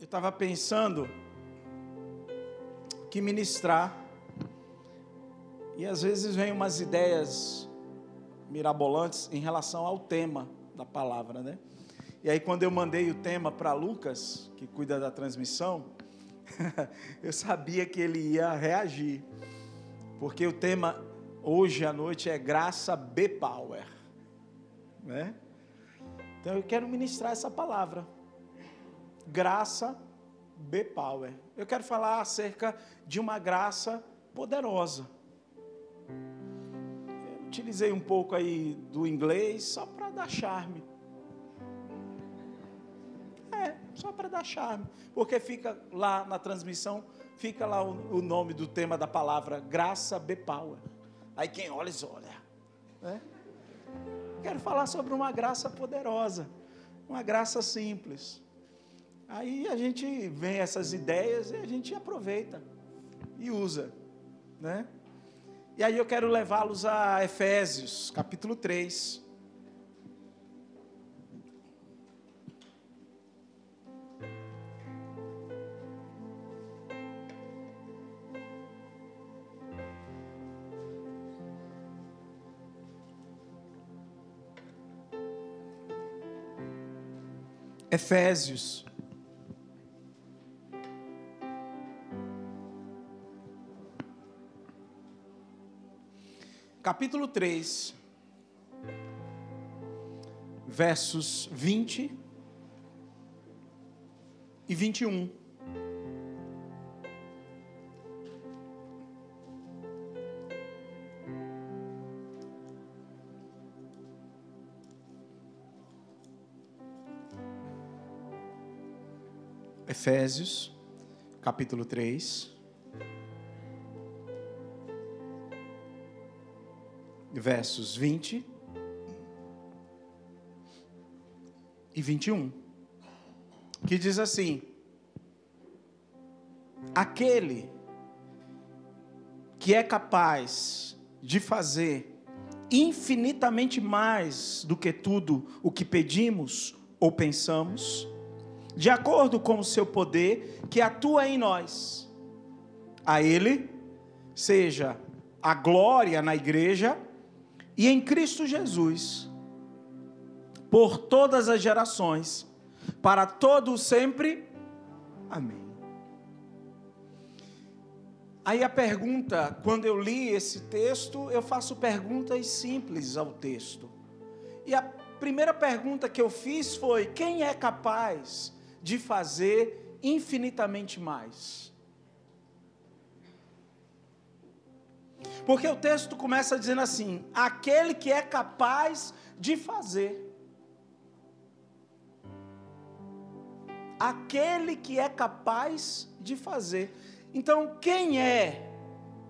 eu estava pensando que ministrar, e às vezes vem umas ideias mirabolantes em relação ao tema da palavra, né? E aí, quando eu mandei o tema para Lucas, que cuida da transmissão, eu sabia que ele ia reagir, porque o tema hoje à noite é Graça B-Power, né? Então eu quero ministrar essa palavra graça B-Power. Eu quero falar acerca de uma graça poderosa. Eu utilizei um pouco aí do inglês só para dar charme. É, só para dar charme. Porque fica lá na transmissão, fica lá o, o nome do tema da palavra, graça B-Power. Aí quem olha, olha. Né? Quero falar sobre uma graça poderosa, uma graça simples Aí a gente vem essas ideias e a gente aproveita e usa, né? E aí eu quero levá-los a Efésios, capítulo 3. Efésios, capítulo 3, versos 20 e 21. Efésios, capítulo 3, versos 20 e 21, que diz assim: Aquele que é capaz de fazer infinitamente mais do que tudo o que pedimos ou pensamos, de acordo com o seu poder que atua em nós. A Ele seja a glória na igreja e em Cristo Jesus, por todas as gerações, para todo sempre. Amém. Aí a pergunta, quando eu li esse texto, eu faço perguntas simples ao texto. E a primeira pergunta que eu fiz foi: quem é capaz de fazer infinitamente mais? Porque o texto começa dizendo assim: aquele que é capaz de fazer. Aquele que é capaz de fazer. Então, quem é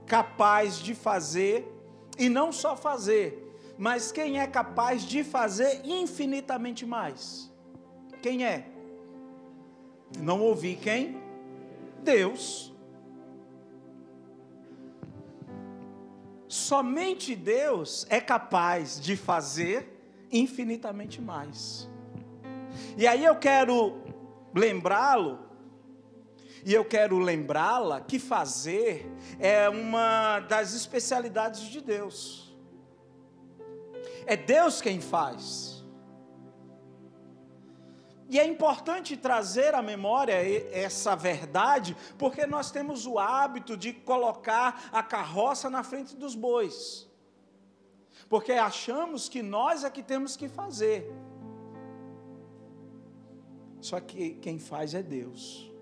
capaz de fazer, e não só fazer, mas quem é capaz de fazer infinitamente mais? Quem é? Não ouvi quem? Deus. Somente Deus é capaz de fazer infinitamente mais. E aí eu quero lembrá-lo, e eu quero lembrá-la que fazer é uma das especialidades de Deus. É Deus quem faz. E é importante trazer à memória essa verdade, porque nós temos o hábito de colocar a carroça na frente dos bois. Porque achamos que nós é que temos que fazer. Só que quem faz é Deus.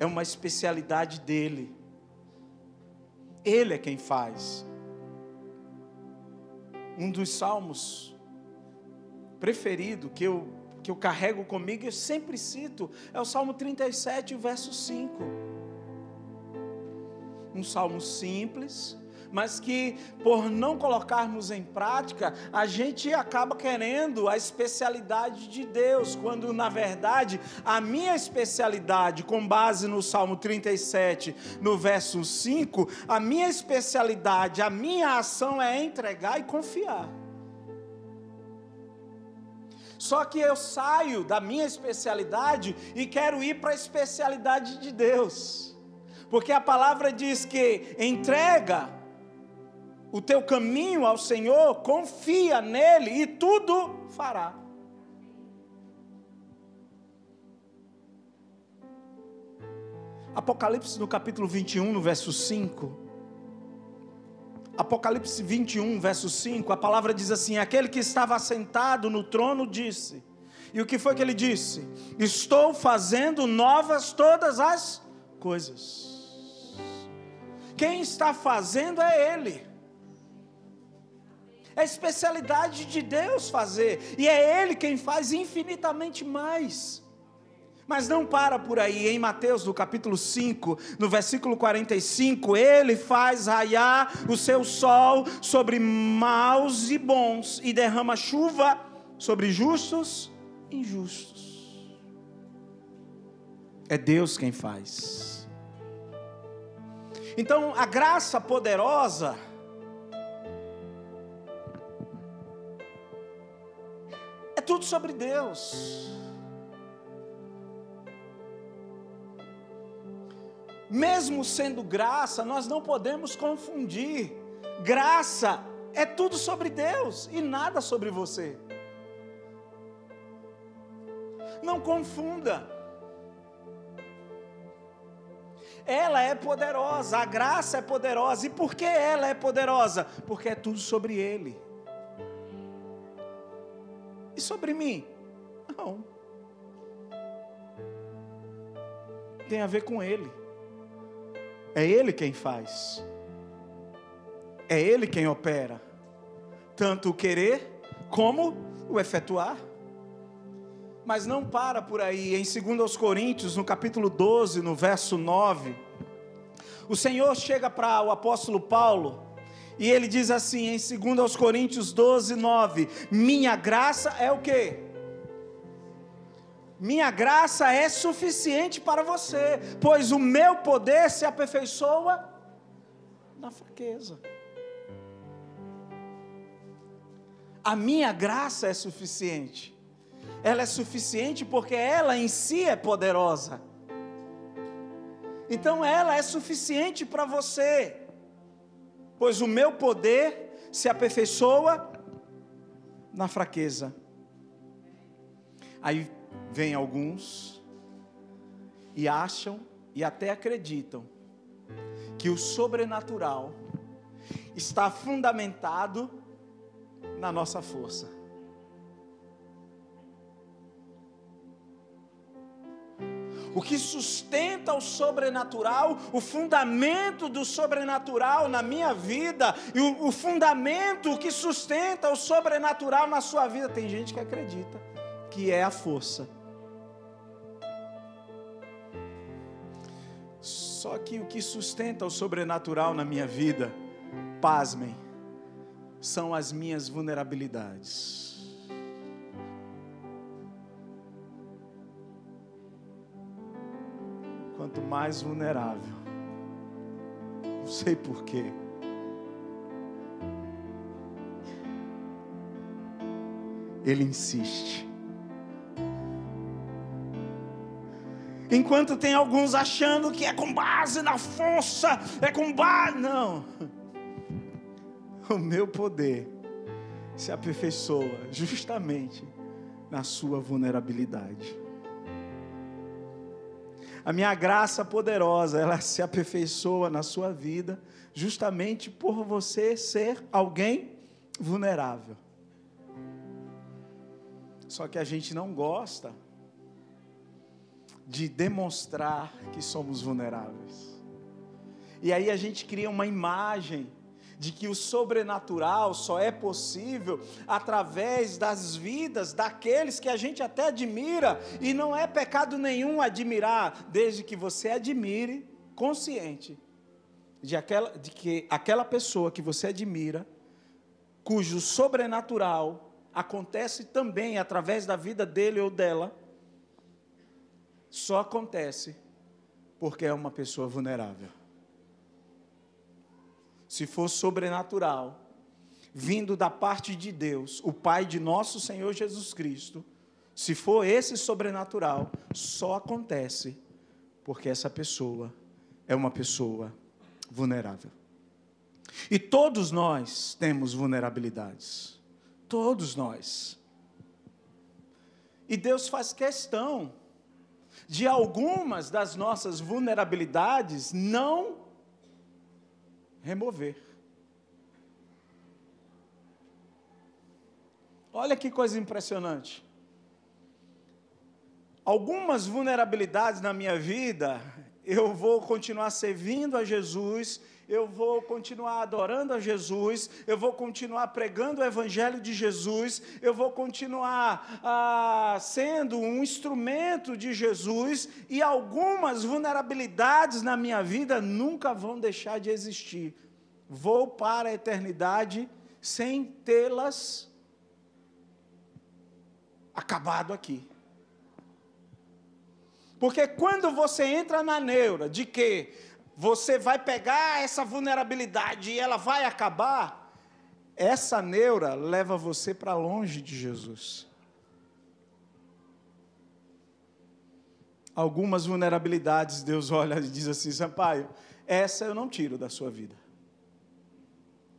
É uma especialidade dele. Ele é quem faz. Um dos salmos preferido que eu que eu carrego comigo, eu sempre cito, é o Salmo 37, verso 5. Um salmo simples, mas que por não colocarmos em prática, a gente acaba querendo a especialidade de Deus, quando na verdade a minha especialidade, com base no Salmo 37, no verso 5, a minha especialidade, a minha ação é entregar e confiar. Só que eu saio da minha especialidade e quero ir para a especialidade de Deus. Porque a palavra diz que entrega o teu caminho ao Senhor, confia nele e tudo fará. Apocalipse no capítulo 21, no verso 5. Apocalipse 21, verso 5, a palavra diz assim: Aquele que estava assentado no trono disse. E o que foi que ele disse? Estou fazendo novas todas as coisas. Quem está fazendo é Ele. É especialidade de Deus fazer, e é Ele quem faz infinitamente mais. Mas não para por aí, em Mateus, no capítulo 5, no versículo 45, ele faz raiar o seu sol sobre maus e bons e derrama chuva sobre justos e injustos. É Deus quem faz. Então, a graça poderosa é tudo sobre Deus. Mesmo sendo graça, nós não podemos confundir. Graça é tudo sobre Deus e nada sobre você. Não confunda. Ela é poderosa, a graça é poderosa. E por que ela é poderosa? Porque é tudo sobre Ele. E sobre mim? Não. Tem a ver com Ele. É Ele quem faz. É Ele quem opera. Tanto o querer como o efetuar. Mas não para por aí. Em 2 Coríntios, no capítulo 12, no verso 9, o Senhor chega para o apóstolo Paulo e ele diz assim em 2 Coríntios 12, 9: Minha graça é o que? Minha graça é suficiente para você, pois o meu poder se aperfeiçoa na fraqueza. A minha graça é suficiente. Ela é suficiente porque ela em si é poderosa. Então ela é suficiente para você, pois o meu poder se aperfeiçoa na fraqueza. Aí Vêm alguns e acham e até acreditam que o sobrenatural está fundamentado na nossa força. O que sustenta o sobrenatural, o fundamento do sobrenatural na minha vida, e o, o fundamento que sustenta o sobrenatural na sua vida. Tem gente que acredita que é a força. Só que o que sustenta o sobrenatural na minha vida, pasmem, são as minhas vulnerabilidades. Quanto mais vulnerável, não sei porquê. Ele insiste. Enquanto tem alguns achando que é com base na força, é com base. Não. O meu poder se aperfeiçoa justamente na sua vulnerabilidade. A minha graça poderosa, ela se aperfeiçoa na sua vida, justamente por você ser alguém vulnerável. Só que a gente não gosta de demonstrar que somos vulneráveis. E aí a gente cria uma imagem de que o sobrenatural só é possível através das vidas daqueles que a gente até admira, e não é pecado nenhum admirar, desde que você admire consciente de, aquela, de que aquela pessoa que você admira, cujo sobrenatural acontece também através da vida dele ou dela, só acontece porque é uma pessoa vulnerável. Se for sobrenatural, vindo da parte de Deus, o Pai de nosso Senhor Jesus Cristo, se for esse sobrenatural, só acontece porque essa pessoa é uma pessoa vulnerável. E todos nós temos vulnerabilidades. Todos nós. E Deus faz questão de algumas das nossas vulnerabilidades não remover. Olha que coisa impressionante. Algumas vulnerabilidades na minha vida, eu vou continuar servindo a Jesus eu vou continuar adorando a Jesus, eu vou continuar pregando o Evangelho de Jesus, eu vou continuar ah, sendo um instrumento de Jesus, e algumas vulnerabilidades na minha vida nunca vão deixar de existir. Vou para a eternidade sem tê-las acabado aqui. Porque quando você entra na neura de que você vai pegar essa vulnerabilidade e ela vai acabar, essa neura leva você para longe de Jesus. Algumas vulnerabilidades, Deus olha e diz assim: Sampaio, essa eu não tiro da sua vida.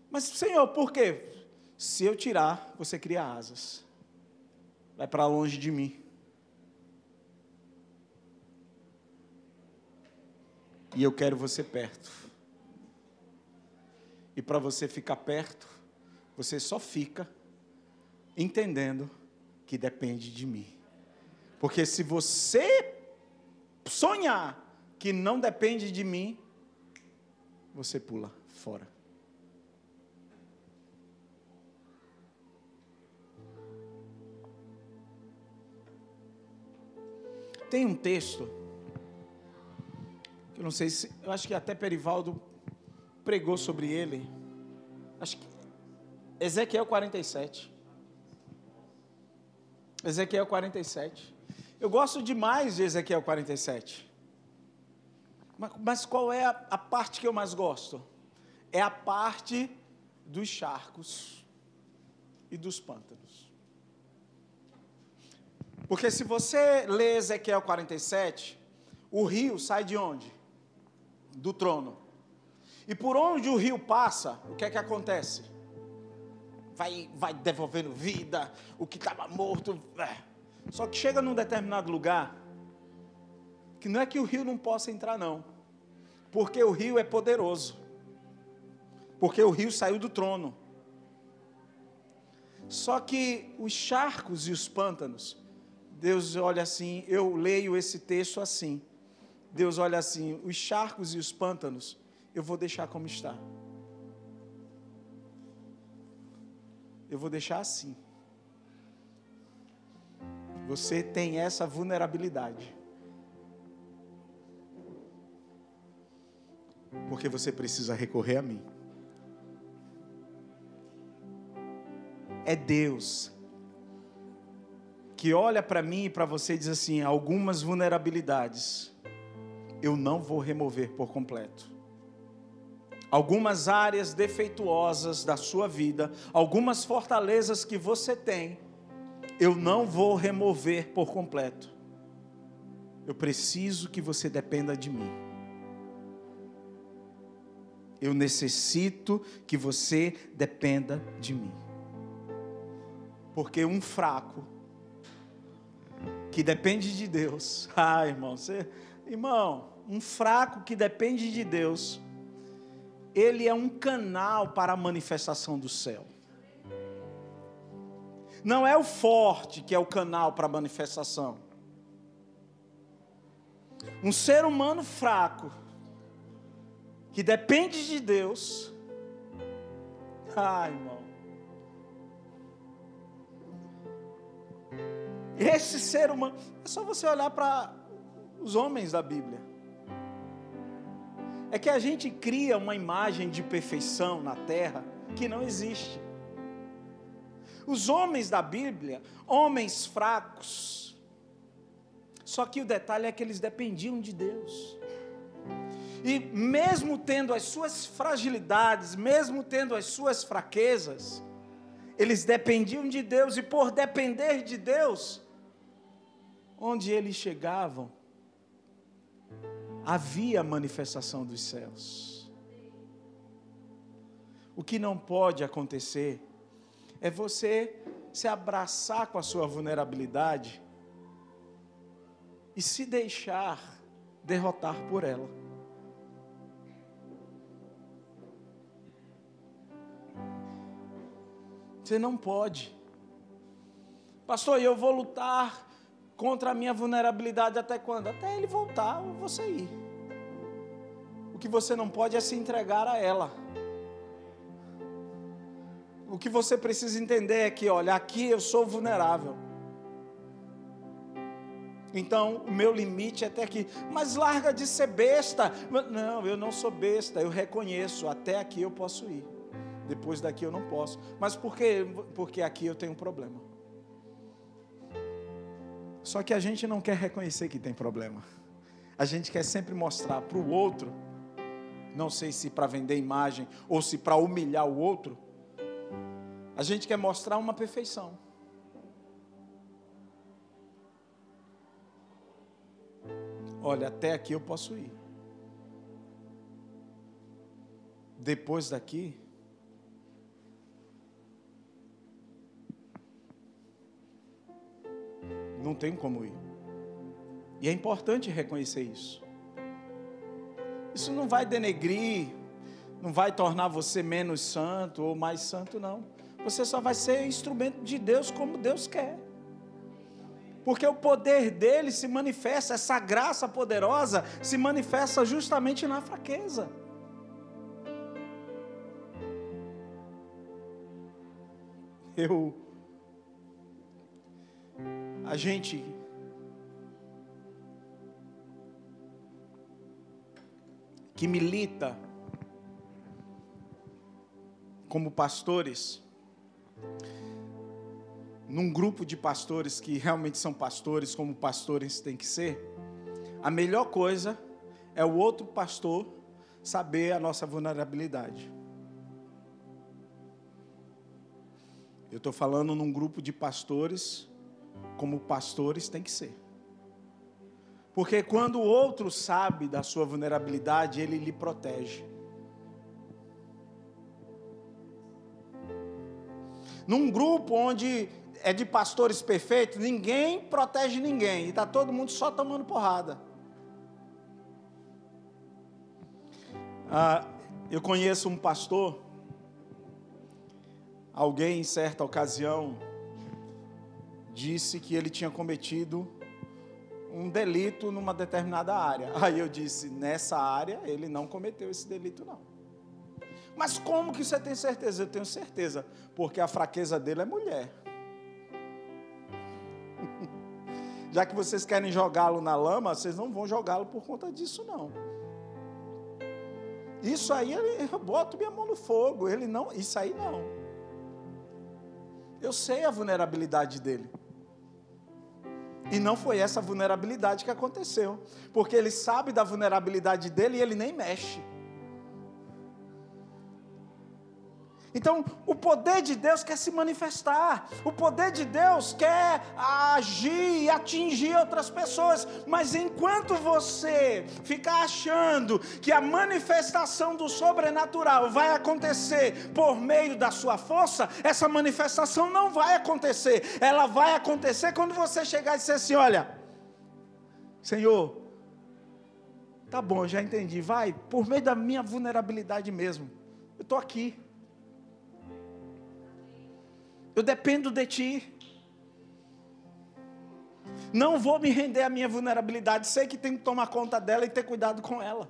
Mas, Senhor, por quê? Se eu tirar, você cria asas, vai para longe de mim. E eu quero você perto. E para você ficar perto, você só fica entendendo que depende de mim. Porque se você sonhar que não depende de mim, você pula fora. Tem um texto eu não sei se, eu acho que até Perivaldo pregou sobre ele. Acho que Ezequiel 47. Ezequiel 47. Eu gosto demais de Ezequiel 47. Mas, mas qual é a, a parte que eu mais gosto? É a parte dos charcos e dos pântanos. Porque se você lê Ezequiel 47, o rio sai de onde? Do trono. E por onde o rio passa, o que é que acontece? Vai, vai devolvendo vida, o que estava morto. É. Só que chega num determinado lugar, que não é que o rio não possa entrar, não. Porque o rio é poderoso. Porque o rio saiu do trono. Só que os charcos e os pântanos, Deus olha assim, eu leio esse texto assim. Deus olha assim: os charcos e os pântanos, eu vou deixar como está. Eu vou deixar assim. Você tem essa vulnerabilidade. Porque você precisa recorrer a mim. É Deus que olha para mim e para você e diz assim: algumas vulnerabilidades eu não vou remover por completo. Algumas áreas defeituosas da sua vida, algumas fortalezas que você tem, eu não vou remover por completo. Eu preciso que você dependa de mim. Eu necessito que você dependa de mim. Porque um fraco que depende de Deus, ah, irmão, você Irmão, um fraco que depende de Deus, ele é um canal para a manifestação do céu. Não é o forte que é o canal para a manifestação. Um ser humano fraco, que depende de Deus. Ai, irmão. Esse ser humano. É só você olhar para os homens da Bíblia. É que a gente cria uma imagem de perfeição na terra que não existe. Os homens da Bíblia, homens fracos, só que o detalhe é que eles dependiam de Deus. E mesmo tendo as suas fragilidades, mesmo tendo as suas fraquezas, eles dependiam de Deus e por depender de Deus, onde eles chegavam, havia manifestação dos céus. O que não pode acontecer é você se abraçar com a sua vulnerabilidade e se deixar derrotar por ela. Você não pode. Pastor, eu vou lutar contra a minha vulnerabilidade até quando? Até ele voltar ou você ir. O que você não pode é se entregar a ela. O que você precisa entender é que, olha, aqui eu sou vulnerável. Então, o meu limite é até aqui. Mas larga de ser besta. Não, eu não sou besta. Eu reconheço. Até aqui eu posso ir. Depois daqui eu não posso. Mas por quê? Porque aqui eu tenho um problema. Só que a gente não quer reconhecer que tem problema. A gente quer sempre mostrar para o outro, não sei se para vender imagem ou se para humilhar o outro, a gente quer mostrar uma perfeição. Olha, até aqui eu posso ir. Depois daqui, não tem como ir. E é importante reconhecer isso. Isso não vai denegrir, não vai tornar você menos santo ou mais santo, não. Você só vai ser instrumento de Deus como Deus quer. Porque o poder dele se manifesta, essa graça poderosa se manifesta justamente na fraqueza. Eu. A gente. Que milita como pastores, num grupo de pastores que realmente são pastores, como pastores têm que ser, a melhor coisa é o outro pastor saber a nossa vulnerabilidade. Eu estou falando num grupo de pastores, como pastores têm que ser. Porque quando o outro sabe da sua vulnerabilidade, ele lhe protege. num grupo onde é de pastores perfeitos, ninguém protege ninguém, e está todo mundo só tomando porrada. Ah, eu conheço um pastor, alguém em certa ocasião disse que ele tinha cometido um delito numa determinada área. Aí eu disse: nessa área ele não cometeu esse delito, não. Mas como que você tem certeza? Eu tenho certeza, porque a fraqueza dele é mulher. Já que vocês querem jogá-lo na lama, vocês não vão jogá-lo por conta disso, não. Isso aí, eu boto minha mão no fogo. Ele não, isso aí não. Eu sei a vulnerabilidade dele. E não foi essa vulnerabilidade que aconteceu. Porque ele sabe da vulnerabilidade dele e ele nem mexe. Então, o poder de Deus quer se manifestar, o poder de Deus quer agir e atingir outras pessoas, mas enquanto você ficar achando que a manifestação do sobrenatural vai acontecer por meio da sua força, essa manifestação não vai acontecer, ela vai acontecer quando você chegar e dizer assim: Olha, Senhor, tá bom, já entendi, vai, por meio da minha vulnerabilidade mesmo, eu estou aqui. Eu dependo de Ti. Não vou me render à minha vulnerabilidade. Sei que tenho que tomar conta dela e ter cuidado com ela.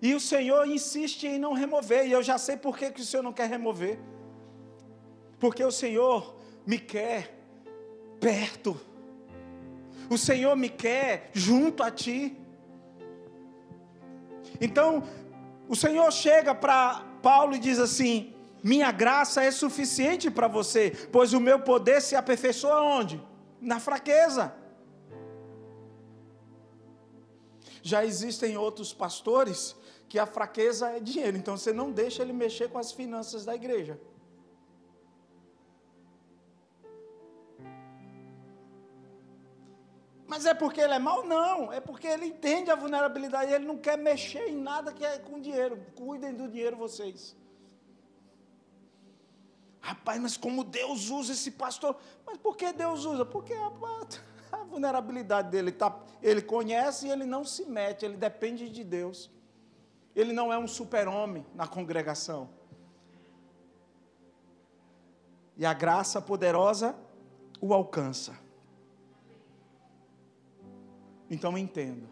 E o Senhor insiste em não remover. E eu já sei por que, que o Senhor não quer remover. Porque o Senhor me quer perto. O Senhor me quer junto a Ti. Então, o Senhor chega para Paulo e diz assim: minha graça é suficiente para você, pois o meu poder se aperfeiçoa onde? Na fraqueza. Já existem outros pastores que a fraqueza é dinheiro, então você não deixa ele mexer com as finanças da igreja. Mas é porque ele é mau? Não, é porque ele entende a vulnerabilidade, ele não quer mexer em nada que é com dinheiro. Cuidem do dinheiro vocês. Rapaz, mas como Deus usa esse pastor? Mas por que Deus usa? Porque a, a vulnerabilidade dele, tá, ele conhece e ele não se mete, ele depende de Deus. Ele não é um super-homem na congregação. E a graça poderosa o alcança. Então entenda.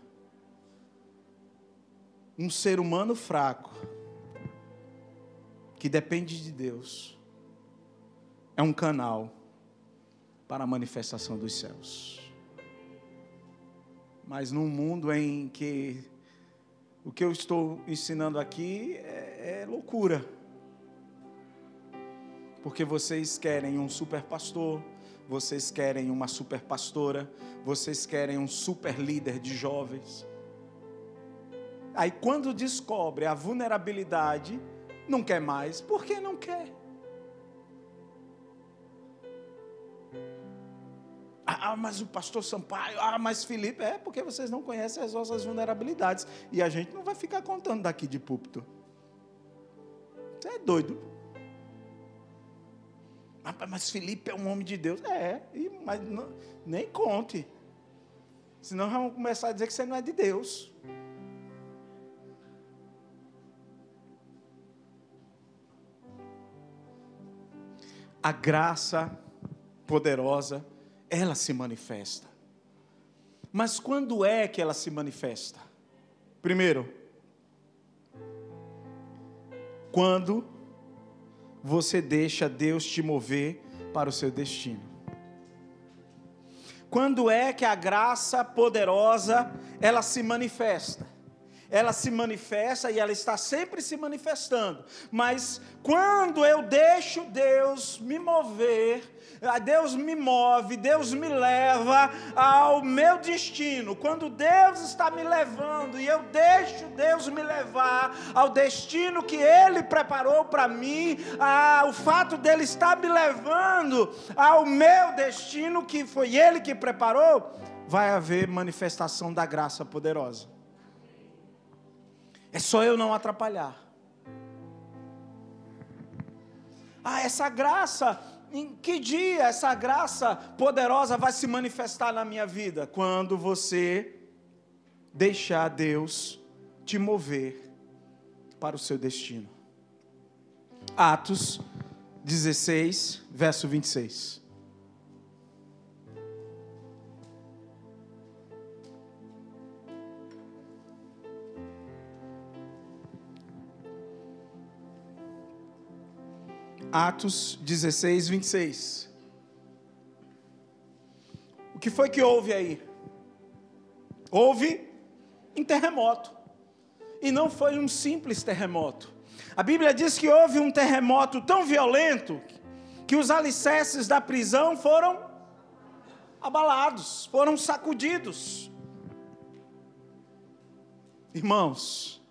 Um ser humano fraco, que depende de Deus, é um canal para a manifestação dos céus. Mas num mundo em que o que eu estou ensinando aqui é, é loucura. Porque vocês querem um super pastor, vocês querem uma super pastora, vocês querem um super líder de jovens. Aí quando descobre a vulnerabilidade, não quer mais. Por que não quer? Ah, mas o pastor Sampaio, ah, mas Felipe, é porque vocês não conhecem as nossas vulnerabilidades. E a gente não vai ficar contando daqui de púlpito. Você é doido. Mas Felipe é um homem de Deus. É, mas não, nem conte. Senão vamos começar a dizer que você não é de Deus. A graça poderosa, ela se manifesta. Mas quando é que ela se manifesta? Primeiro, quando você deixa Deus te mover para o seu destino. Quando é que a graça poderosa ela se manifesta? Ela se manifesta e ela está sempre se manifestando. Mas quando eu deixo Deus me mover Deus me move, Deus me leva ao meu destino. Quando Deus está me levando e eu deixo Deus me levar ao destino que Ele preparou para mim, ah, o fato dele estar me levando ao meu destino que foi Ele que preparou, vai haver manifestação da graça poderosa. É só eu não atrapalhar. Ah, essa graça em que dia essa graça poderosa vai se manifestar na minha vida? Quando você deixar Deus te mover para o seu destino. Atos 16, verso 26. Atos 16, 26. O que foi que houve aí? Houve um terremoto. E não foi um simples terremoto. A Bíblia diz que houve um terremoto tão violento que os alicerces da prisão foram abalados, foram sacudidos. Irmãos,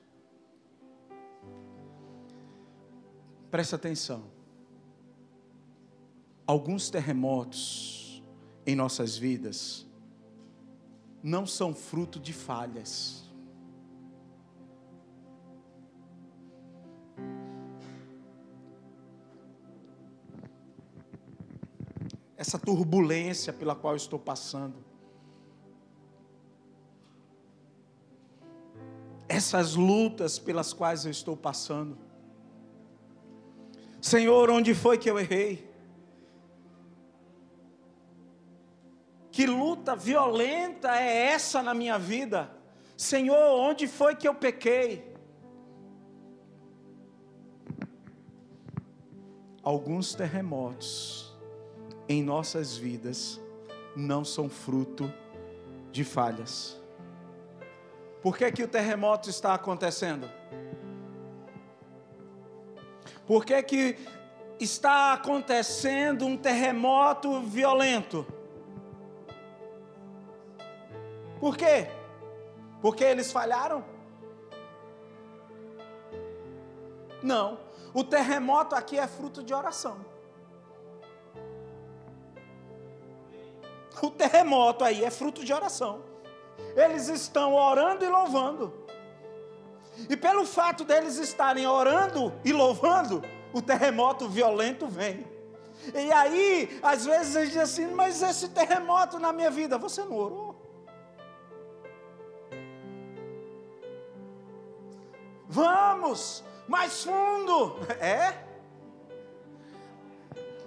presta atenção alguns terremotos em nossas vidas não são fruto de falhas. Essa turbulência pela qual estou passando, essas lutas pelas quais eu estou passando. Senhor, onde foi que eu errei? Que luta violenta é essa na minha vida? Senhor, onde foi que eu pequei? Alguns terremotos em nossas vidas não são fruto de falhas. Por que, que o terremoto está acontecendo? Por que, que está acontecendo um terremoto violento? Por quê? Porque eles falharam? Não. O terremoto aqui é fruto de oração. O terremoto aí é fruto de oração. Eles estão orando e louvando. E pelo fato deles estarem orando e louvando, o terremoto violento vem. E aí, às vezes a gente diz assim, mas esse terremoto na minha vida, você não orou? Vamos, mais fundo. É?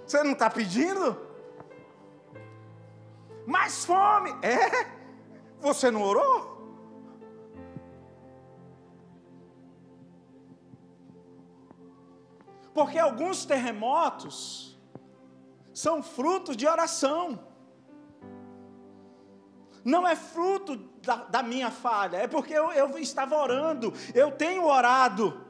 Você não está pedindo? Mais fome. É? Você não orou? Porque alguns terremotos são frutos de oração. Não é fruto da, da minha falha, é porque eu, eu estava orando, eu tenho orado.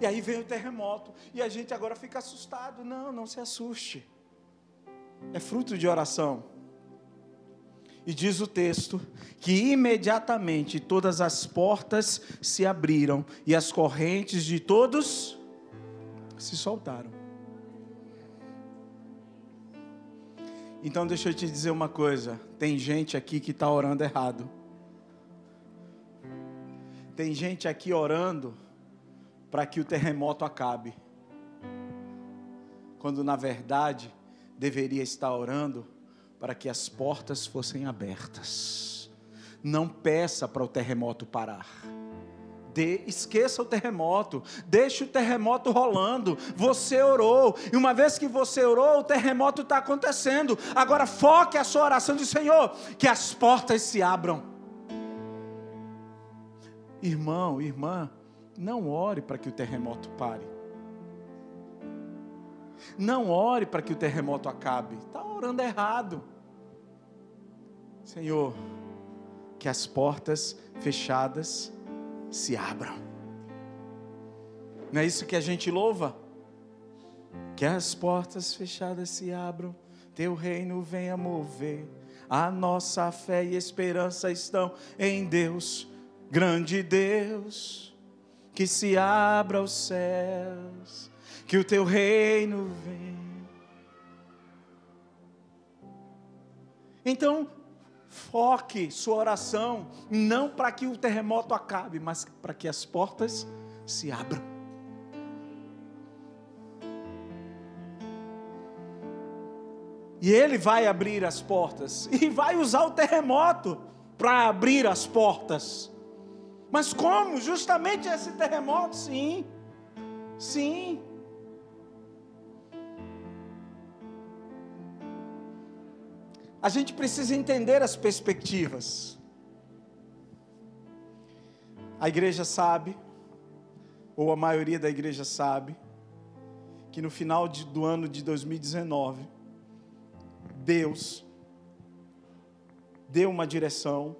E aí vem o terremoto, e a gente agora fica assustado. Não, não se assuste. É fruto de oração. E diz o texto que imediatamente todas as portas se abriram e as correntes de todos se soltaram. Então deixa eu te dizer uma coisa: tem gente aqui que está orando errado. Tem gente aqui orando para que o terremoto acabe, quando na verdade deveria estar orando para que as portas fossem abertas. Não peça para o terremoto parar. De, esqueça o terremoto, deixe o terremoto rolando. Você orou, e uma vez que você orou, o terremoto está acontecendo. Agora foque a sua oração de Senhor, que as portas se abram. Irmão, irmã, não ore para que o terremoto pare. Não ore para que o terremoto acabe. Está orando errado. Senhor, que as portas fechadas se abram. Não é isso que a gente louva? Que as portas fechadas se abram, teu reino venha mover. A nossa fé e esperança estão em Deus, grande Deus, que se abra os céus, que o teu reino venha. Então, Foque sua oração não para que o terremoto acabe, mas para que as portas se abram. E ele vai abrir as portas e vai usar o terremoto para abrir as portas. Mas como? Justamente esse terremoto, sim. Sim. A gente precisa entender as perspectivas. A igreja sabe, ou a maioria da igreja sabe, que no final de, do ano de 2019, Deus deu uma direção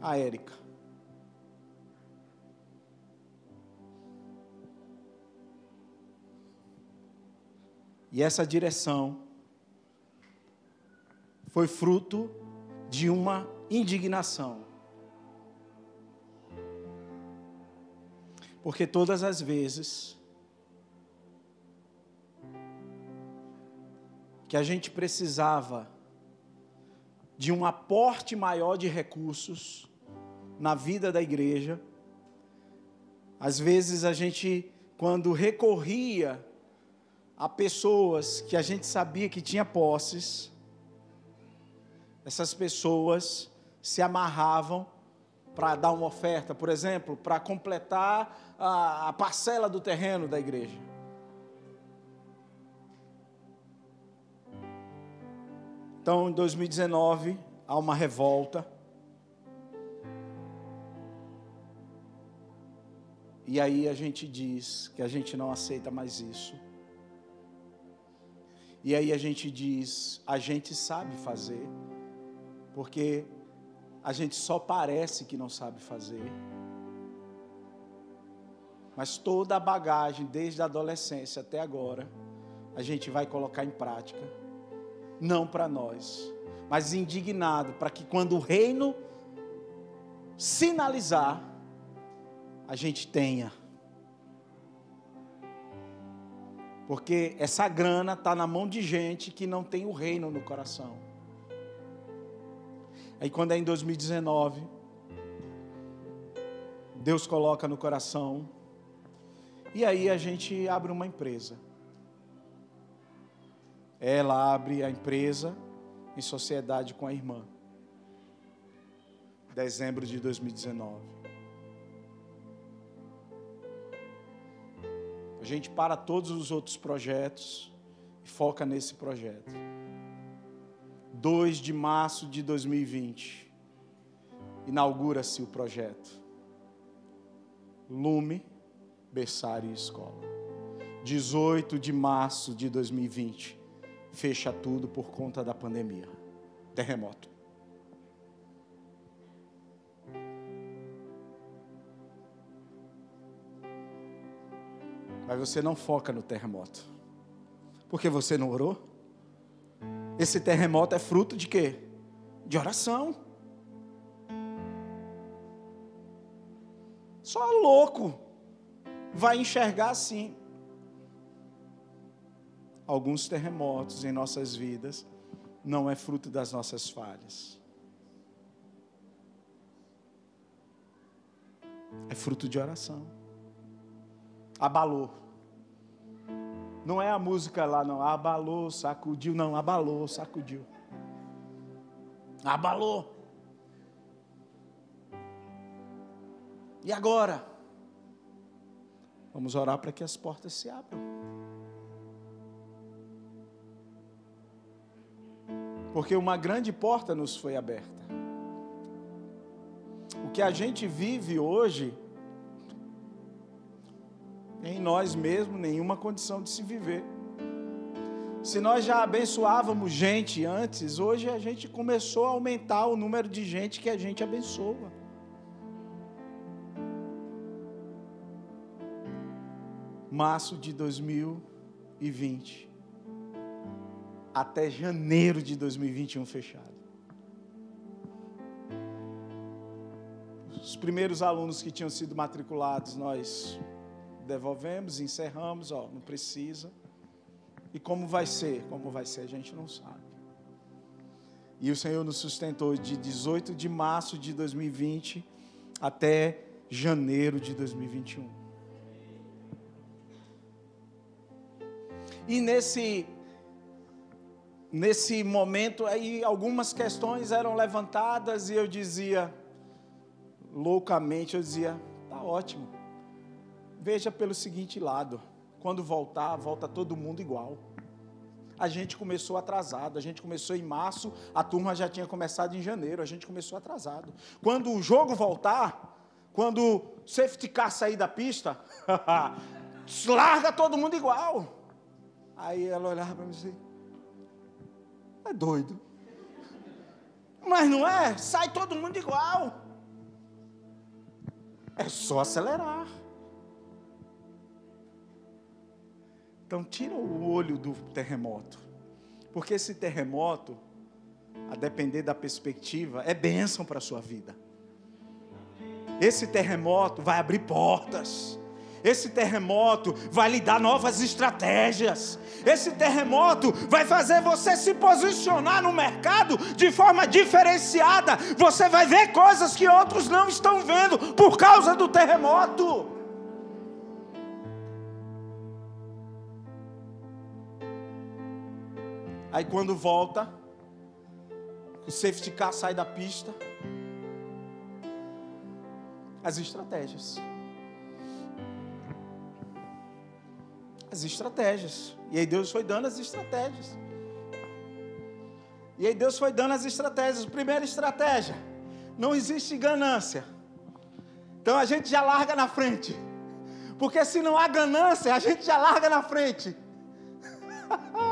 a Érica. E essa direção foi fruto de uma indignação. Porque todas as vezes que a gente precisava de um aporte maior de recursos na vida da igreja, às vezes a gente, quando recorria a pessoas que a gente sabia que tinha posses, essas pessoas se amarravam para dar uma oferta, por exemplo, para completar a, a parcela do terreno da igreja. Então, em 2019, há uma revolta. E aí a gente diz que a gente não aceita mais isso. E aí a gente diz, a gente sabe fazer porque a gente só parece que não sabe fazer. Mas toda a bagagem, desde a adolescência até agora, a gente vai colocar em prática. Não para nós, mas indignado para que quando o reino sinalizar, a gente tenha. Porque essa grana está na mão de gente que não tem o reino no coração. Aí quando é em 2019, Deus coloca no coração, e aí a gente abre uma empresa. Ela abre a empresa em sociedade com a irmã. Dezembro de 2019. A gente para todos os outros projetos e foca nesse projeto. 2 de março de 2020, inaugura-se o projeto. Lume, berçário e escola. 18 de março de 2020, fecha tudo por conta da pandemia. Terremoto. Mas você não foca no terremoto. Porque você não orou? Esse terremoto é fruto de quê? De oração. Só louco vai enxergar assim. Alguns terremotos em nossas vidas não é fruto das nossas falhas. É fruto de oração abalou. Não é a música lá, não. Abalou, sacudiu. Não, abalou, sacudiu. Abalou. E agora? Vamos orar para que as portas se abram. Porque uma grande porta nos foi aberta. O que a gente vive hoje em nós mesmos nenhuma condição de se viver. Se nós já abençoávamos gente antes, hoje a gente começou a aumentar o número de gente que a gente abençoa. Março de 2020 até janeiro de 2021 fechado. Os primeiros alunos que tinham sido matriculados, nós devolvemos, encerramos, ó, não precisa. E como vai ser? Como vai ser, a gente não sabe. E o Senhor nos sustentou de 18 de março de 2020 até janeiro de 2021. E nesse nesse momento aí algumas questões eram levantadas e eu dizia loucamente, eu dizia, tá ótimo. Veja pelo seguinte lado: quando voltar, volta todo mundo igual. A gente começou atrasado, a gente começou em março, a turma já tinha começado em janeiro, a gente começou atrasado. Quando o jogo voltar, quando o safety car sair da pista, larga todo mundo igual. Aí ela olhava para mim assim: é doido. Mas não é? Sai todo mundo igual. É só acelerar. Então, tira o olho do terremoto. Porque esse terremoto, a depender da perspectiva, é bênção para a sua vida. Esse terremoto vai abrir portas. Esse terremoto vai lhe dar novas estratégias. Esse terremoto vai fazer você se posicionar no mercado de forma diferenciada. Você vai ver coisas que outros não estão vendo por causa do terremoto. Aí quando volta, o safety car sai da pista. As estratégias. As estratégias. E aí Deus foi dando as estratégias. E aí Deus foi dando as estratégias. Primeira estratégia: não existe ganância. Então a gente já larga na frente. Porque se não há ganância, a gente já larga na frente.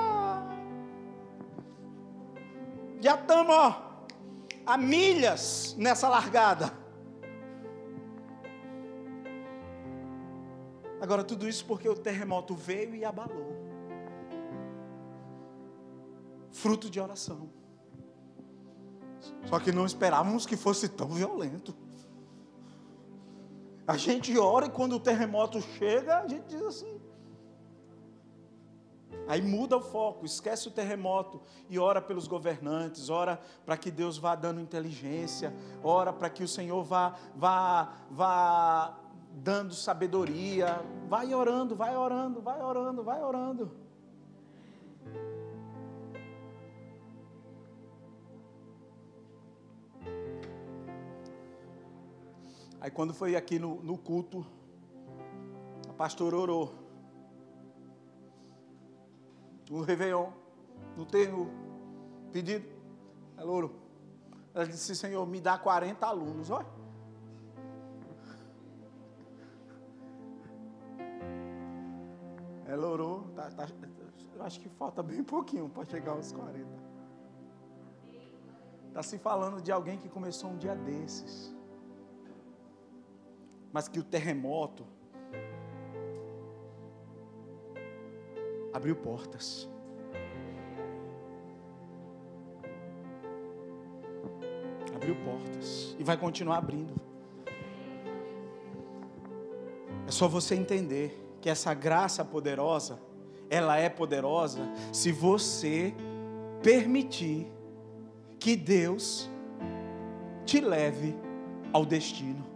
Já estamos, a milhas nessa largada. Agora, tudo isso porque o terremoto veio e abalou. Fruto de oração. Só que não esperávamos que fosse tão violento. A gente ora e quando o terremoto chega, a gente diz assim: Aí muda o foco, esquece o terremoto e ora pelos governantes, ora para que Deus vá dando inteligência, ora para que o Senhor vá, vá, vá dando sabedoria. Vai orando, vai orando, vai orando, vai orando. Aí quando foi aqui no, no culto, a pastora orou. No Réveillon, no terro, pedido. Ela orou. Ela disse, Senhor, me dá 40 alunos, olha. Ela orou, tá, tá, acho que falta bem pouquinho para chegar aos 40. Está se falando de alguém que começou um dia desses mas que o terremoto abriu portas. Abriu portas e vai continuar abrindo. É só você entender que essa graça poderosa, ela é poderosa se você permitir que Deus te leve ao destino.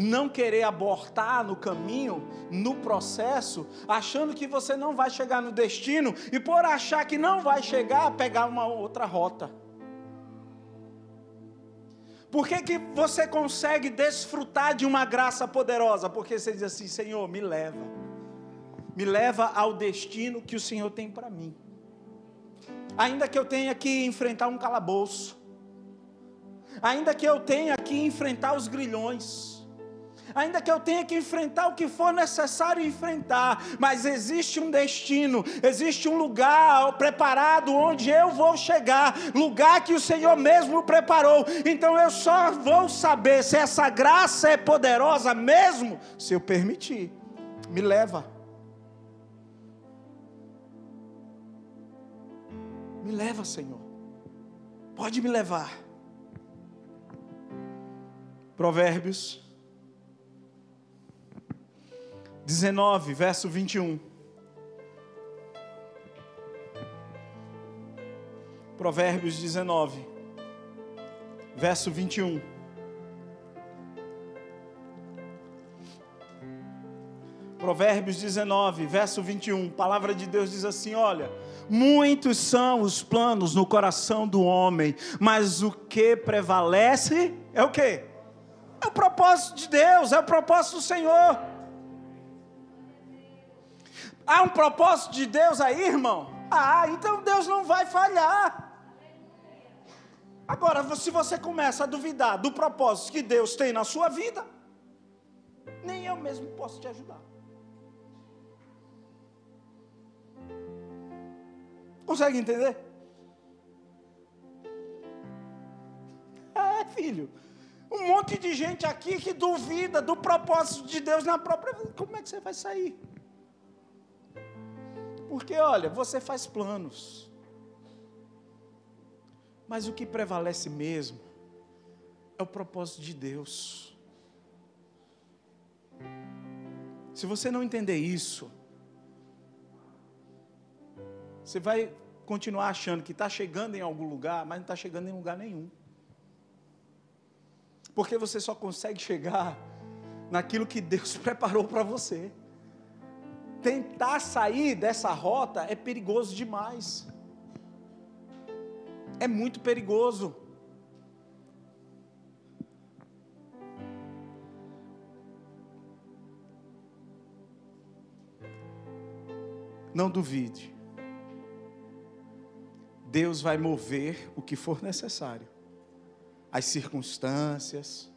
Não querer abortar no caminho, no processo, achando que você não vai chegar no destino e por achar que não vai chegar, pegar uma outra rota. Por que, que você consegue desfrutar de uma graça poderosa? Porque você diz assim: Senhor, me leva, me leva ao destino que o Senhor tem para mim. Ainda que eu tenha que enfrentar um calabouço, ainda que eu tenha que enfrentar os grilhões, ainda que eu tenha que enfrentar o que for necessário enfrentar, mas existe um destino, existe um lugar preparado onde eu vou chegar, lugar que o Senhor mesmo preparou. Então eu só vou saber se essa graça é poderosa mesmo se eu permitir. Me leva. Me leva, Senhor. Pode me levar. Provérbios 19, verso 21. Provérbios 19, verso 21. Provérbios 19, verso 21. A palavra de Deus diz assim: Olha, muitos são os planos no coração do homem, mas o que prevalece é o que? É o propósito de Deus, é o propósito do Senhor. Há um propósito de Deus aí, irmão? Ah, então Deus não vai falhar. Agora, se você começa a duvidar do propósito que Deus tem na sua vida, nem eu mesmo posso te ajudar. Consegue entender? É, filho. Um monte de gente aqui que duvida do propósito de Deus na própria vida. Como é que você vai sair? Porque, olha, você faz planos. Mas o que prevalece mesmo é o propósito de Deus. Se você não entender isso, você vai continuar achando que está chegando em algum lugar, mas não está chegando em lugar nenhum. Porque você só consegue chegar naquilo que Deus preparou para você tentar sair dessa rota é perigoso demais. É muito perigoso. Não duvide. Deus vai mover o que for necessário. As circunstâncias,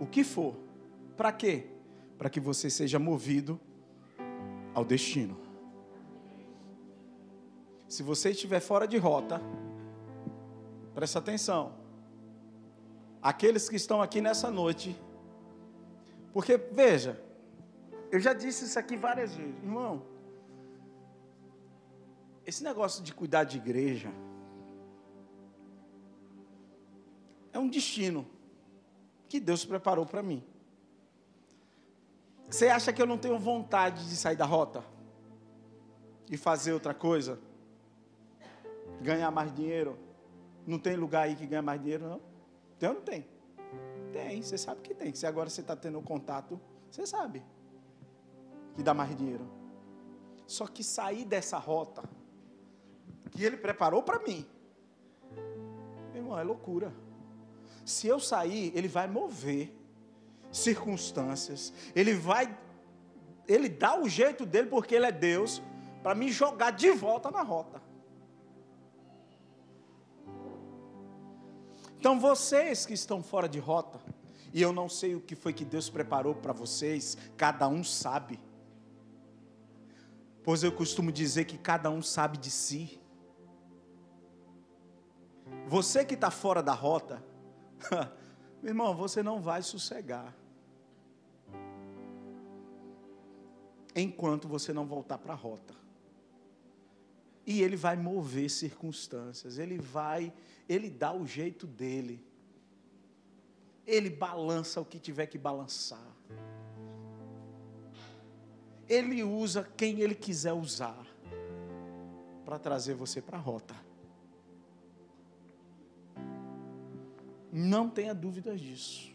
o que for. Para quê? Para que você seja movido ao destino. Se você estiver fora de rota, presta atenção. Aqueles que estão aqui nessa noite, porque veja, eu já disse isso aqui várias vezes, irmão. Esse negócio de cuidar de igreja é um destino que Deus preparou para mim. Você acha que eu não tenho vontade de sair da rota? E fazer outra coisa? Ganhar mais dinheiro? Não tem lugar aí que ganha mais dinheiro, não? Tem ou não tem? Tem, você sabe que tem. Se agora você está tendo contato, você sabe que dá mais dinheiro. Só que sair dessa rota que ele preparou para mim, meu irmão, é loucura. Se eu sair, ele vai mover circunstâncias, ele vai, ele dá o jeito dele, porque ele é Deus, para me jogar de volta na rota. Então vocês que estão fora de rota, e eu não sei o que foi que Deus preparou para vocês, cada um sabe. Pois eu costumo dizer que cada um sabe de si. Você que está fora da rota, meu irmão, você não vai sossegar. Enquanto você não voltar para a rota. E ele vai mover circunstâncias, ele vai, ele dá o jeito dele. Ele balança o que tiver que balançar. Ele usa quem ele quiser usar para trazer você para a rota. Não tenha dúvidas disso.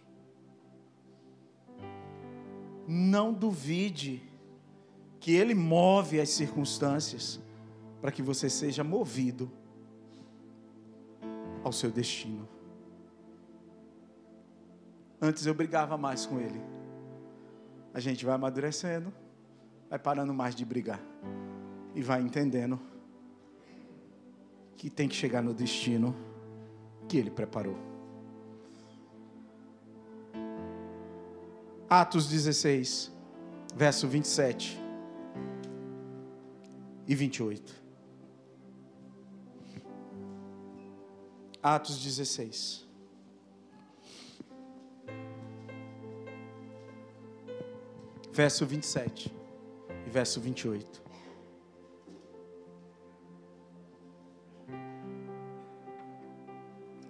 Não duvide que Ele move as circunstâncias para que você seja movido ao seu destino. Antes eu brigava mais com Ele. A gente vai amadurecendo, vai parando mais de brigar e vai entendendo que tem que chegar no destino que Ele preparou. Atos 16, verso 27 e 28. Atos 16. Verso 27 e verso 28.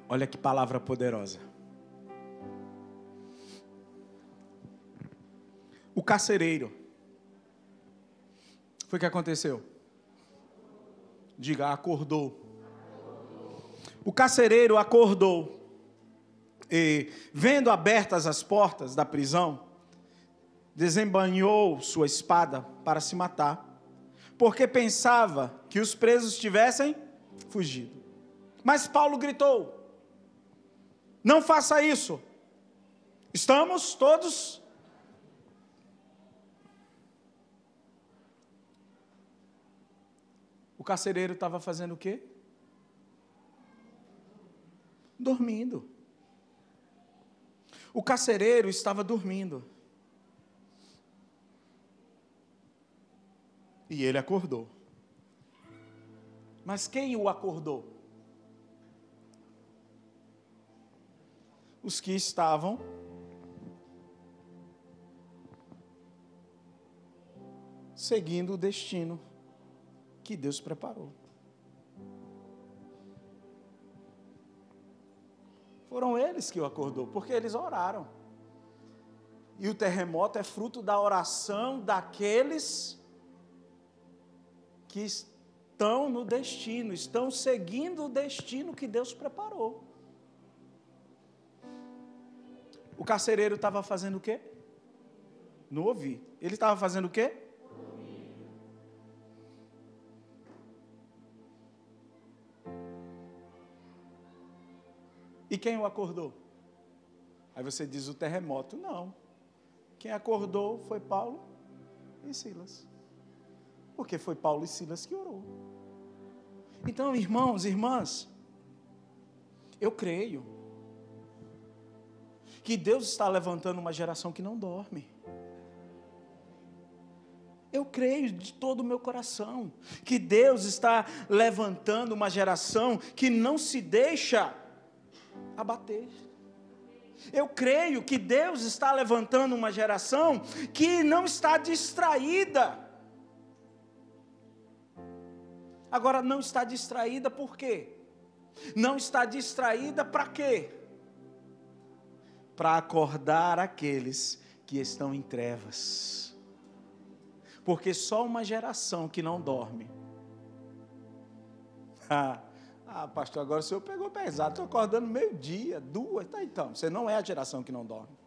Olha que palavra poderosa. O carcereiro. Foi o que aconteceu? Diga, acordou. O carcereiro acordou. E, vendo abertas as portas da prisão, desembanhou sua espada para se matar, porque pensava que os presos tivessem fugido. Mas Paulo gritou: Não faça isso. Estamos todos O carcereiro estava fazendo o quê? Dormindo. O carcereiro estava dormindo. E ele acordou. Mas quem o acordou? Os que estavam seguindo o destino que Deus preparou. Foram eles que o acordou, porque eles oraram. E o terremoto é fruto da oração daqueles que estão no destino, estão seguindo o destino que Deus preparou. O carcereiro estava fazendo o quê? Não ouvi. Ele estava fazendo o quê? E quem o acordou? Aí você diz o terremoto. Não. Quem acordou foi Paulo e Silas. Porque foi Paulo e Silas que orou. Então, irmãos, irmãs, eu creio que Deus está levantando uma geração que não dorme. Eu creio de todo o meu coração que Deus está levantando uma geração que não se deixa abater. Eu creio que Deus está levantando uma geração que não está distraída. Agora, não está distraída por quê? Não está distraída para quê? Para acordar aqueles que estão em trevas. Porque só uma geração que não dorme. Ah, ah, pastor, agora o senhor pegou pesado. Estou acordando meio-dia, duas. Tá, então, você não é a geração que não dorme.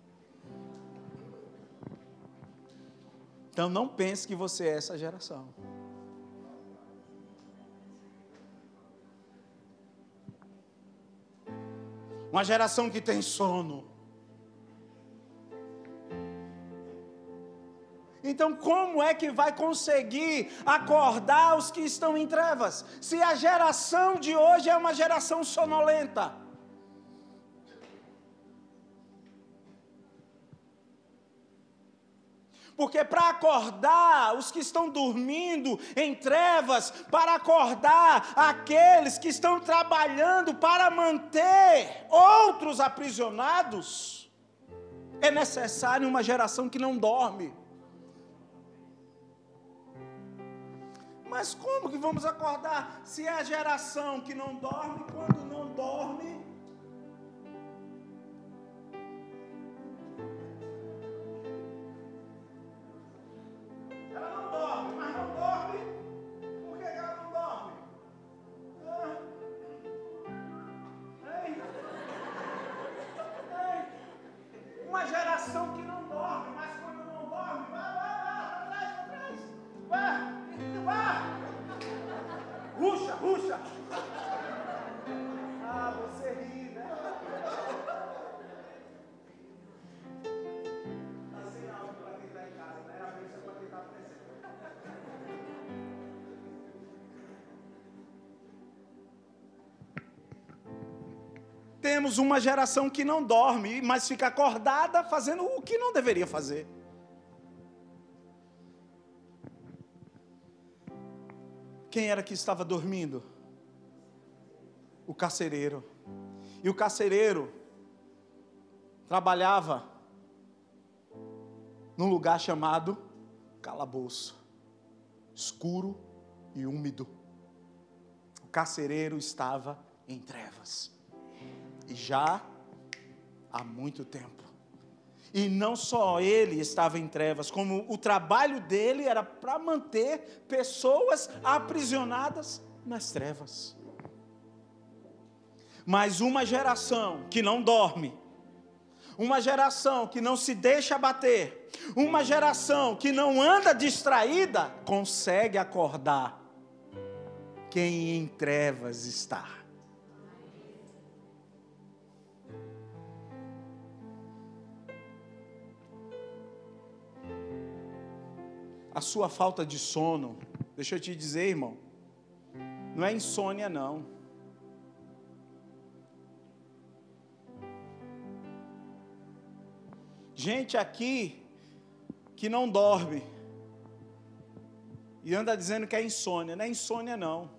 Então não pense que você é essa geração. Uma geração que tem sono. Então, como é que vai conseguir acordar os que estão em trevas? Se a geração de hoje é uma geração sonolenta. Porque para acordar os que estão dormindo em trevas, para acordar aqueles que estão trabalhando para manter outros aprisionados, é necessário uma geração que não dorme. Mas como que vamos acordar se é a geração que não dorme, quando não dorme, temos uma geração que não dorme, mas fica acordada fazendo o que não deveria fazer. Quem era que estava dormindo? O carcereiro. E o carcereiro trabalhava num lugar chamado calabouço, escuro e úmido. O carcereiro estava em trevas. E já há muito tempo. E não só ele estava em trevas, como o trabalho dele era para manter pessoas aprisionadas nas trevas. Mas uma geração que não dorme, uma geração que não se deixa bater, uma geração que não anda distraída, consegue acordar quem em trevas está. A sua falta de sono, deixa eu te dizer, irmão, não é insônia, não. Gente aqui que não dorme e anda dizendo que é insônia, não é insônia, não.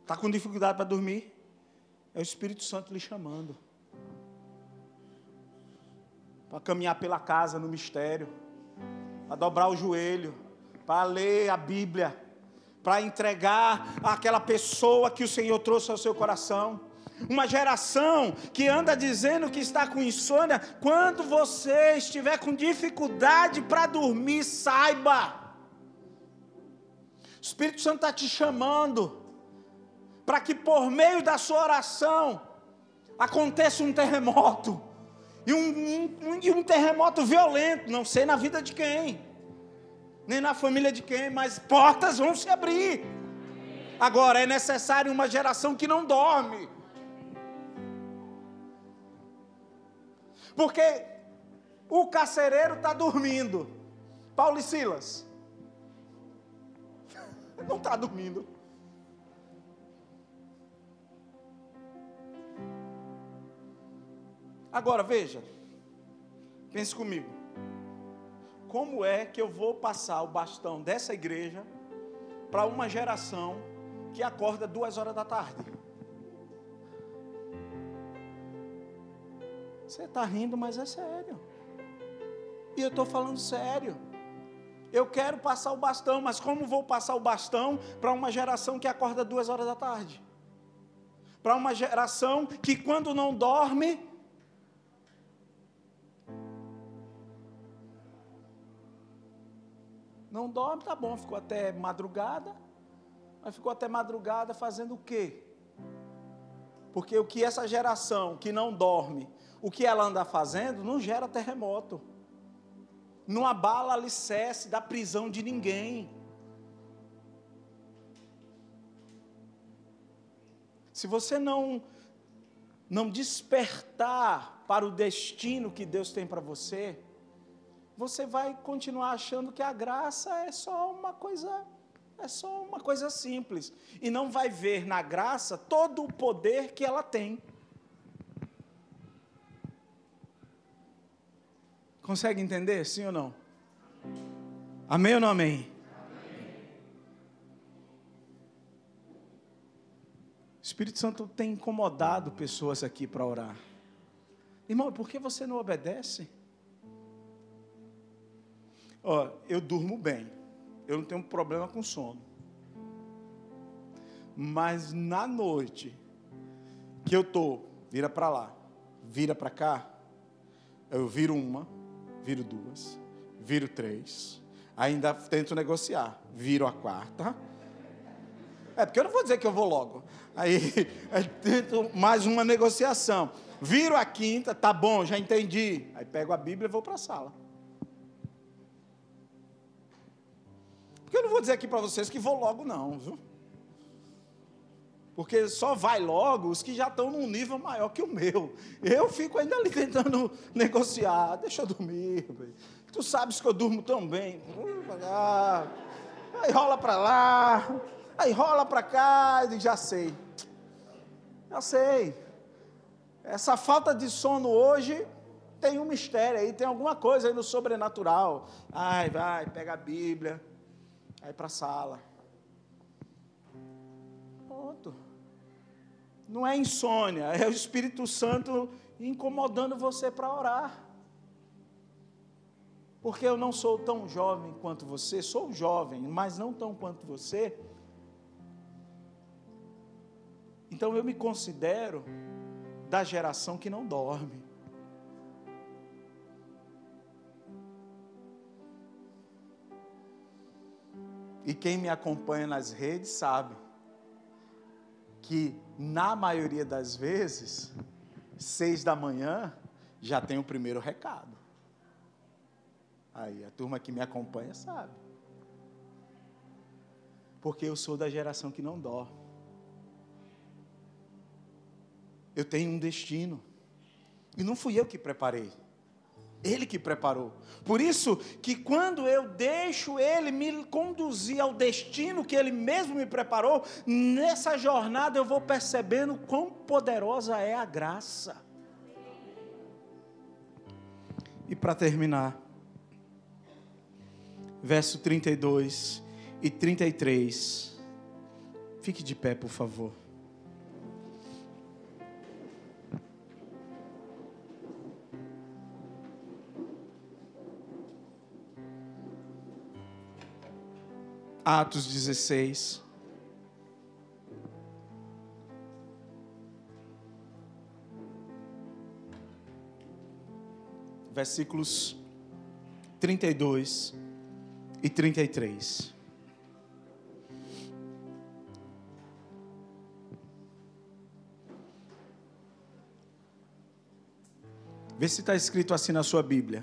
Está com dificuldade para dormir? É o Espírito Santo lhe chamando para caminhar pela casa no mistério, para dobrar o joelho, para ler a Bíblia, para entregar àquela pessoa que o Senhor trouxe ao seu coração. Uma geração que anda dizendo que está com insônia, quando você estiver com dificuldade para dormir, saiba. O Espírito Santo está te chamando para que por meio da sua oração aconteça um terremoto e um, um, um terremoto violento, não sei na vida de quem, nem na família de quem, mas portas vão se abrir. Agora é necessário uma geração que não dorme. Porque o carcereiro está dormindo. Paulo e Silas. Não está dormindo. Agora veja, pense comigo. Como é que eu vou passar o bastão dessa igreja para uma geração que acorda duas horas da tarde? Você está rindo, mas é sério. E eu estou falando sério. Eu quero passar o bastão, mas como vou passar o bastão para uma geração que acorda duas horas da tarde? Para uma geração que, quando não dorme, Não dorme, tá bom, ficou até madrugada. Mas ficou até madrugada fazendo o quê? Porque o que essa geração que não dorme, o que ela anda fazendo, não gera terremoto. Não abala alicerce da prisão de ninguém. Se você não não despertar para o destino que Deus tem para você, você vai continuar achando que a graça é só uma coisa é só uma coisa simples e não vai ver na graça todo o poder que ela tem. Consegue entender? Sim ou não? Amém ou não amém? O Espírito Santo tem incomodado pessoas aqui para orar. Irmão, por que você não obedece? Ó, eu durmo bem. Eu não tenho problema com sono. Mas na noite que eu tô, vira para lá, vira para cá, eu viro uma, viro duas, viro três, ainda tento negociar, viro a quarta. É porque eu não vou dizer que eu vou logo. Aí tento mais uma negociação. Viro a quinta, tá bom, já entendi. Aí pego a Bíblia e vou para a sala. Não vou dizer aqui para vocês que vou logo, não, viu? Porque só vai logo os que já estão num nível maior que o meu. Eu fico ainda ali tentando negociar. Deixa eu dormir. Tu sabes que eu durmo tão bem. Aí rola para lá. Aí rola para cá. E já sei. Já sei. Essa falta de sono hoje tem um mistério aí, tem alguma coisa aí no sobrenatural. Ai, vai, pega a Bíblia Aí para a sala. Pronto. Não é insônia, é o Espírito Santo incomodando você para orar. Porque eu não sou tão jovem quanto você, sou jovem, mas não tão quanto você. Então eu me considero da geração que não dorme. E quem me acompanha nas redes sabe que, na maioria das vezes, seis da manhã já tem o primeiro recado. Aí, a turma que me acompanha sabe. Porque eu sou da geração que não dorme. Eu tenho um destino. E não fui eu que preparei. Ele que preparou. Por isso que quando eu deixo Ele me conduzir ao destino que Ele mesmo me preparou, nessa jornada eu vou percebendo quão poderosa é a graça. E para terminar, verso 32 e 33. Fique de pé, por favor. Atos 16. Versículos 32 e 33. Vê se está escrito assim na sua Bíblia.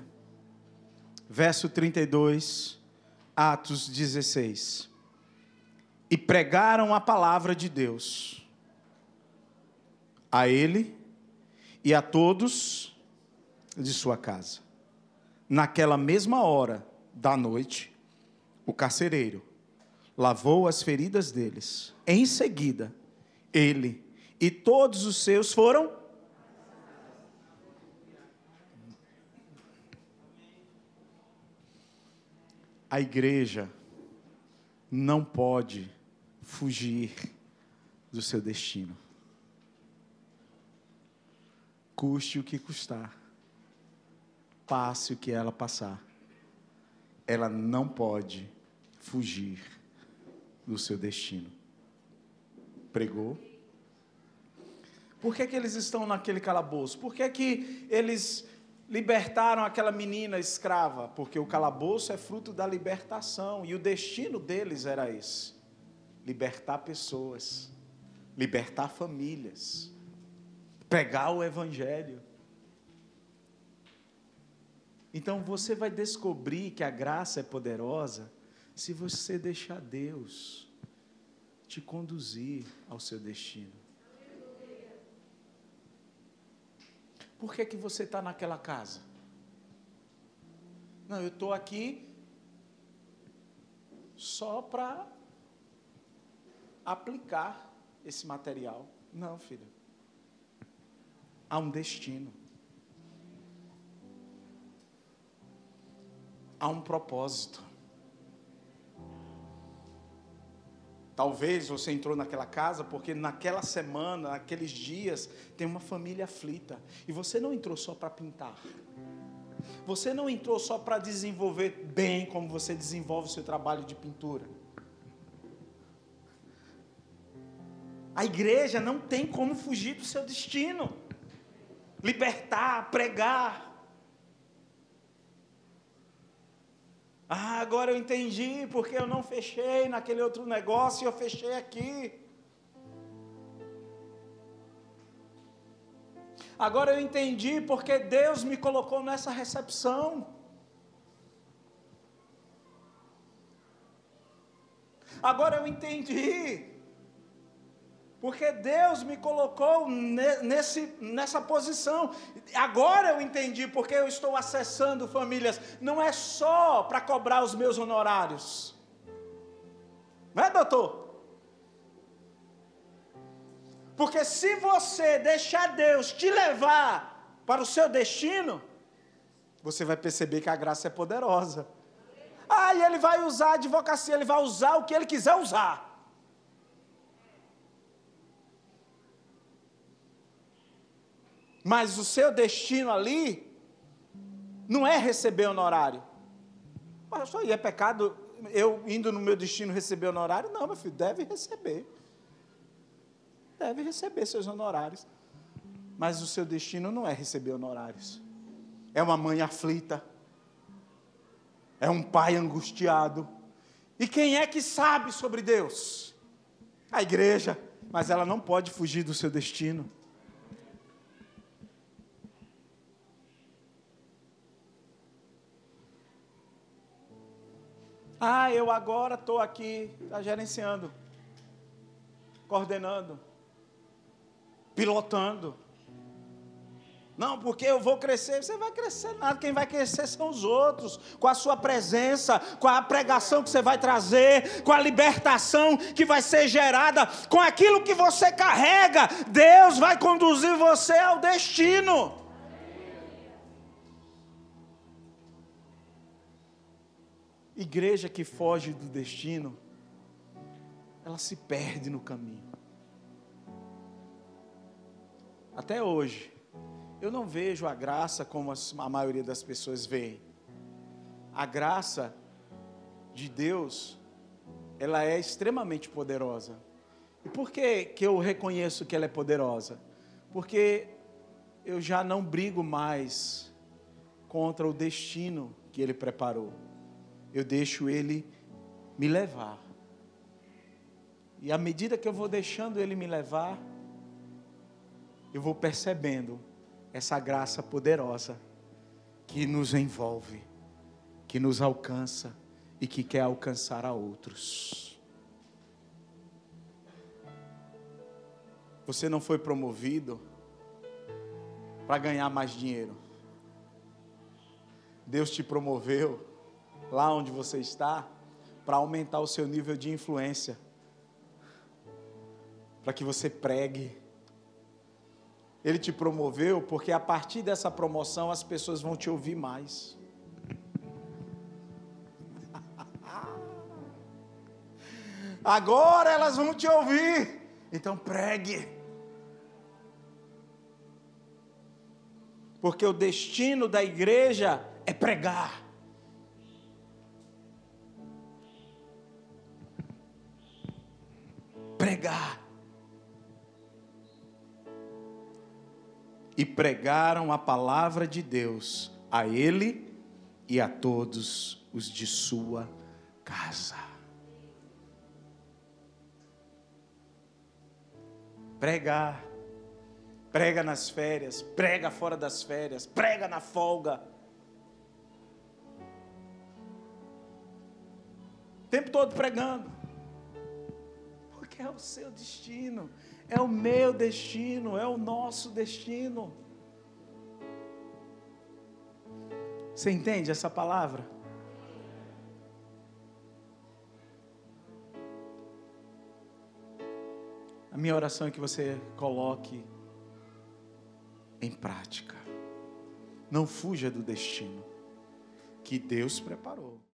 Verso 32 Atos 16. E pregaram a palavra de Deus a ele e a todos de sua casa. Naquela mesma hora da noite, o carcereiro lavou as feridas deles. Em seguida, ele e todos os seus foram A igreja não pode fugir do seu destino. Custe o que custar, passe o que ela passar, ela não pode fugir do seu destino. Pregou? Por que, que eles estão naquele calabouço? Por que, que eles libertaram aquela menina escrava, porque o calabouço é fruto da libertação, e o destino deles era esse: libertar pessoas, libertar famílias, pregar o evangelho. Então você vai descobrir que a graça é poderosa se você deixar Deus te conduzir ao seu destino. Por que, que você está naquela casa? Não, eu estou aqui só para aplicar esse material. Não, filho. Há um destino. Há um propósito. Talvez você entrou naquela casa porque naquela semana, naqueles dias, tem uma família aflita. E você não entrou só para pintar. Você não entrou só para desenvolver bem como você desenvolve o seu trabalho de pintura. A igreja não tem como fugir do seu destino. Libertar, pregar, Ah, agora eu entendi porque eu não fechei naquele outro negócio e eu fechei aqui. Agora eu entendi porque Deus me colocou nessa recepção. Agora eu entendi porque Deus me colocou nesse, nessa posição. Agora eu entendi porque eu estou acessando famílias. Não é só para cobrar os meus honorários. Não é, doutor? Porque se você deixar Deus te levar para o seu destino, você vai perceber que a graça é poderosa. Ah, e ele vai usar a advocacia, ele vai usar o que ele quiser usar. Mas o seu destino ali não é receber honorário. Mas só é pecado eu indo no meu destino receber honorário? Não, meu filho, deve receber. Deve receber seus honorários. Mas o seu destino não é receber honorários. É uma mãe aflita. É um pai angustiado. E quem é que sabe sobre Deus? A igreja. Mas ela não pode fugir do seu destino. Ah, eu agora estou aqui, está gerenciando, coordenando, pilotando. Não, porque eu vou crescer. Você vai crescer nada. Quem vai crescer são os outros. Com a sua presença, com a pregação que você vai trazer, com a libertação que vai ser gerada, com aquilo que você carrega. Deus vai conduzir você ao destino. Igreja que foge do destino, ela se perde no caminho. Até hoje, eu não vejo a graça como a maioria das pessoas vê. A graça de Deus, ela é extremamente poderosa. E por que, que eu reconheço que ela é poderosa? Porque eu já não brigo mais contra o destino que Ele preparou eu deixo Ele me levar. E à medida que eu vou deixando Ele me levar, eu vou percebendo essa graça poderosa que nos envolve, que nos alcança e que quer alcançar a outros. Você não foi promovido para ganhar mais dinheiro. Deus te promoveu lá onde você está, para aumentar o seu nível de influência, para que você pregue. Ele te promoveu porque a partir dessa promoção as pessoas vão te ouvir mais. Agora elas vão te ouvir. Então pregue. Porque o destino da igreja é pregar. Pregar. e pregaram a palavra de Deus a ele e a todos os de sua casa. Pregar, prega nas férias, prega fora das férias, prega na folga. O tempo todo pregando. É o seu destino, é o meu destino, é o nosso destino. Você entende essa palavra? A minha oração é que você coloque em prática. Não fuja do destino que Deus preparou.